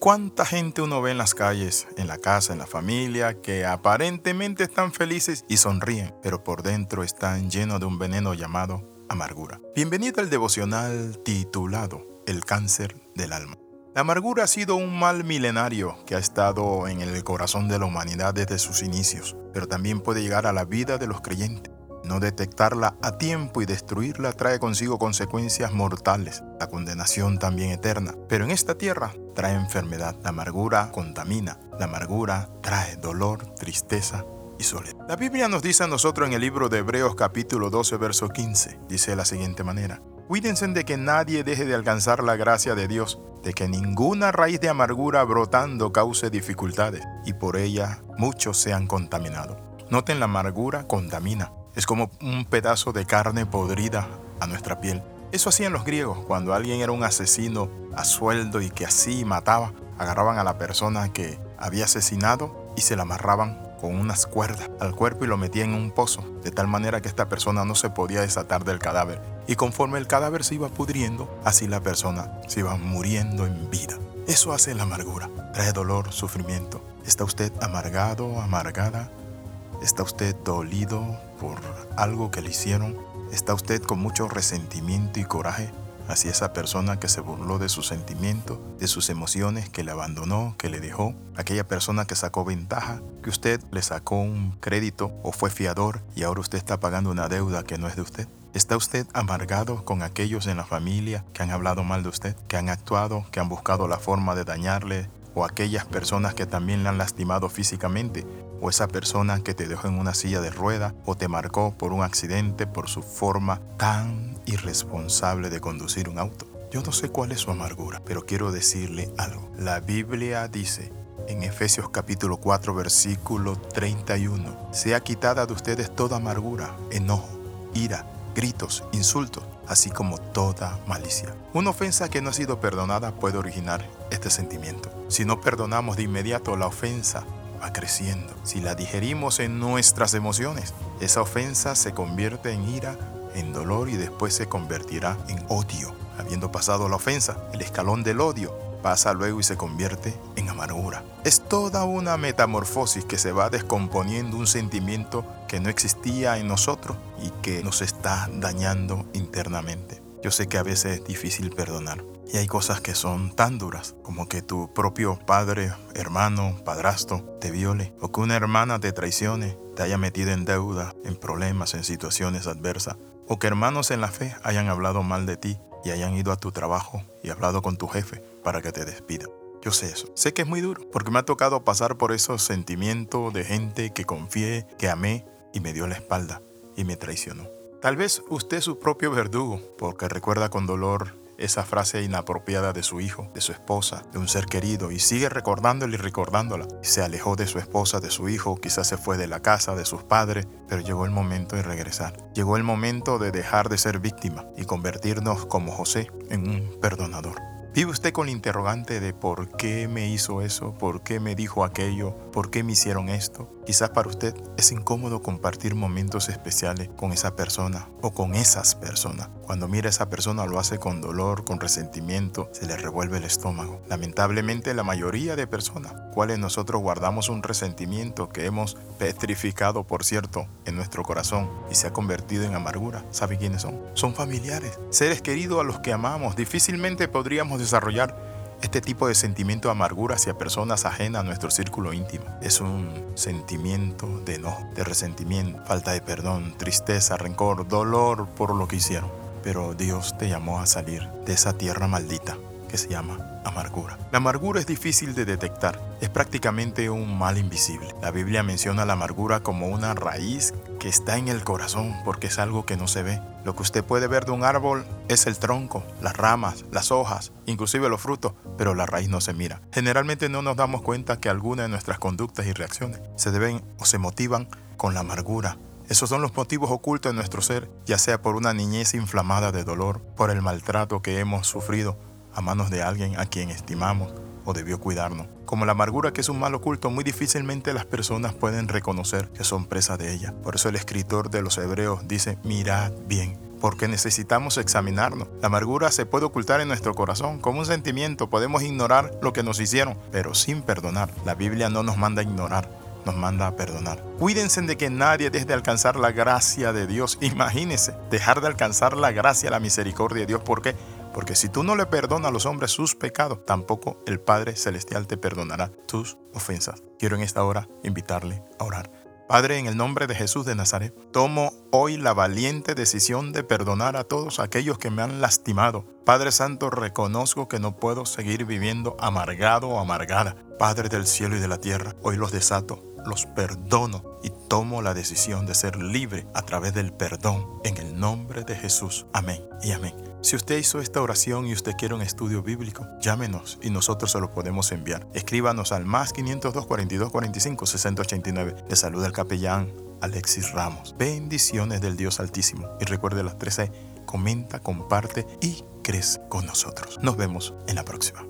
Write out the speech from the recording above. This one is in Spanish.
¿Cuánta gente uno ve en las calles, en la casa, en la familia, que aparentemente están felices y sonríen, pero por dentro están llenos de un veneno llamado amargura? Bienvenido al devocional titulado El cáncer del alma. La amargura ha sido un mal milenario que ha estado en el corazón de la humanidad desde sus inicios, pero también puede llegar a la vida de los creyentes. No detectarla a tiempo y destruirla trae consigo consecuencias mortales, la condenación también eterna. Pero en esta tierra trae enfermedad, la amargura contamina, la amargura trae dolor, tristeza y soledad. La Biblia nos dice a nosotros en el libro de Hebreos capítulo 12 verso 15, dice de la siguiente manera, Cuídense de que nadie deje de alcanzar la gracia de Dios, de que ninguna raíz de amargura brotando cause dificultades y por ella muchos sean contaminados. Noten la amargura contamina, es como un pedazo de carne podrida a nuestra piel. Eso hacían los griegos cuando alguien era un asesino a sueldo y que así mataba. Agarraban a la persona que había asesinado y se la amarraban con unas cuerdas al cuerpo y lo metían en un pozo, de tal manera que esta persona no se podía desatar del cadáver. Y conforme el cadáver se iba pudriendo, así la persona se iba muriendo en vida. Eso hace la amargura, trae dolor, sufrimiento. ¿Está usted amargado, amargada? ¿Está usted dolido por algo que le hicieron? ¿Está usted con mucho resentimiento y coraje hacia esa persona que se burló de sus sentimientos, de sus emociones, que le abandonó, que le dejó? Aquella persona que sacó ventaja, que usted le sacó un crédito o fue fiador y ahora usted está pagando una deuda que no es de usted. ¿Está usted amargado con aquellos en la familia que han hablado mal de usted, que han actuado, que han buscado la forma de dañarle, o aquellas personas que también le han lastimado físicamente, o esa persona que te dejó en una silla de rueda o te marcó por un accidente por su forma tan irresponsable de conducir un auto. Yo no sé cuál es su amargura, pero quiero decirle algo. La Biblia dice en Efesios capítulo 4 versículo 31, sea quitada de ustedes toda amargura, enojo, ira, gritos, insultos, así como toda malicia. Una ofensa que no ha sido perdonada puede originar este sentimiento. Si no perdonamos de inmediato la ofensa, va creciendo. Si la digerimos en nuestras emociones, esa ofensa se convierte en ira, en dolor y después se convertirá en odio. Habiendo pasado la ofensa, el escalón del odio pasa luego y se convierte en amargura. Es toda una metamorfosis que se va descomponiendo un sentimiento que no existía en nosotros y que nos está dañando internamente. Yo sé que a veces es difícil perdonar, y hay cosas que son tan duras como que tu propio padre, hermano, padrastro te viole o que una hermana te traicione, te haya metido en deuda, en problemas, en situaciones adversas o que hermanos en la fe hayan hablado mal de ti y hayan ido a tu trabajo y hablado con tu jefe para que te despida. Yo sé eso. Sé que es muy duro porque me ha tocado pasar por esos sentimientos de gente que confié, que amé y me dio la espalda y me traicionó. Tal vez usted es su propio verdugo porque recuerda con dolor esa frase inapropiada de su hijo, de su esposa, de un ser querido, y sigue recordándola y recordándola. Se alejó de su esposa, de su hijo, quizás se fue de la casa, de sus padres, pero llegó el momento de regresar. Llegó el momento de dejar de ser víctima y convertirnos como José en un perdonador. ¿Vive usted con el interrogante de por qué me hizo eso? ¿Por qué me dijo aquello? ¿Por qué me hicieron esto? Quizás para usted es incómodo compartir momentos especiales con esa persona o con esas personas. Cuando mira a esa persona lo hace con dolor, con resentimiento, se le revuelve el estómago. Lamentablemente la mayoría de personas, cuales nosotros guardamos un resentimiento que hemos petrificado, por cierto, en nuestro corazón y se ha convertido en amargura, ¿sabe quiénes son? Son familiares, seres queridos a los que amamos. Difícilmente podríamos desarrollar este tipo de sentimiento de amargura hacia personas ajenas a nuestro círculo íntimo es un sentimiento de enojo, de resentimiento, falta de perdón, tristeza, rencor, dolor por lo que hicieron. Pero Dios te llamó a salir de esa tierra maldita que se llama amargura. La amargura es difícil de detectar, es prácticamente un mal invisible. La Biblia menciona la amargura como una raíz que está en el corazón porque es algo que no se ve. Lo que usted puede ver de un árbol es el tronco, las ramas, las hojas, inclusive los frutos, pero la raíz no se mira. Generalmente no nos damos cuenta que algunas de nuestras conductas y reacciones se deben o se motivan con la amargura, esos son los motivos ocultos en nuestro ser, ya sea por una niñez inflamada de dolor, por el maltrato que hemos sufrido a manos de alguien a quien estimamos o debió cuidarnos. Como la amargura que es un mal oculto, muy difícilmente las personas pueden reconocer que son presa de ella. Por eso el escritor de los Hebreos dice, mirad bien, porque necesitamos examinarnos. La amargura se puede ocultar en nuestro corazón como un sentimiento, podemos ignorar lo que nos hicieron, pero sin perdonar. La Biblia no nos manda a ignorar, nos manda a perdonar. Cuídense de que nadie deje de alcanzar la gracia de Dios. Imagínense, dejar de alcanzar la gracia, la misericordia de Dios. ¿Por qué? Porque si tú no le perdonas a los hombres sus pecados, tampoco el Padre Celestial te perdonará tus ofensas. Quiero en esta hora invitarle a orar. Padre, en el nombre de Jesús de Nazaret, tomo hoy la valiente decisión de perdonar a todos aquellos que me han lastimado. Padre Santo, reconozco que no puedo seguir viviendo amargado o amargada. Padre del cielo y de la tierra, hoy los desato, los perdono y tomo la decisión de ser libre a través del perdón en el nombre de Jesús. Amén y amén. Si usted hizo esta oración y usted quiere un estudio bíblico, llámenos y nosotros se lo podemos enviar. Escríbanos al más 502 42 45 689. Le saluda el capellán Alexis Ramos. Bendiciones del Dios Altísimo. Y recuerde las 13, comenta, comparte y crece con nosotros. Nos vemos en la próxima.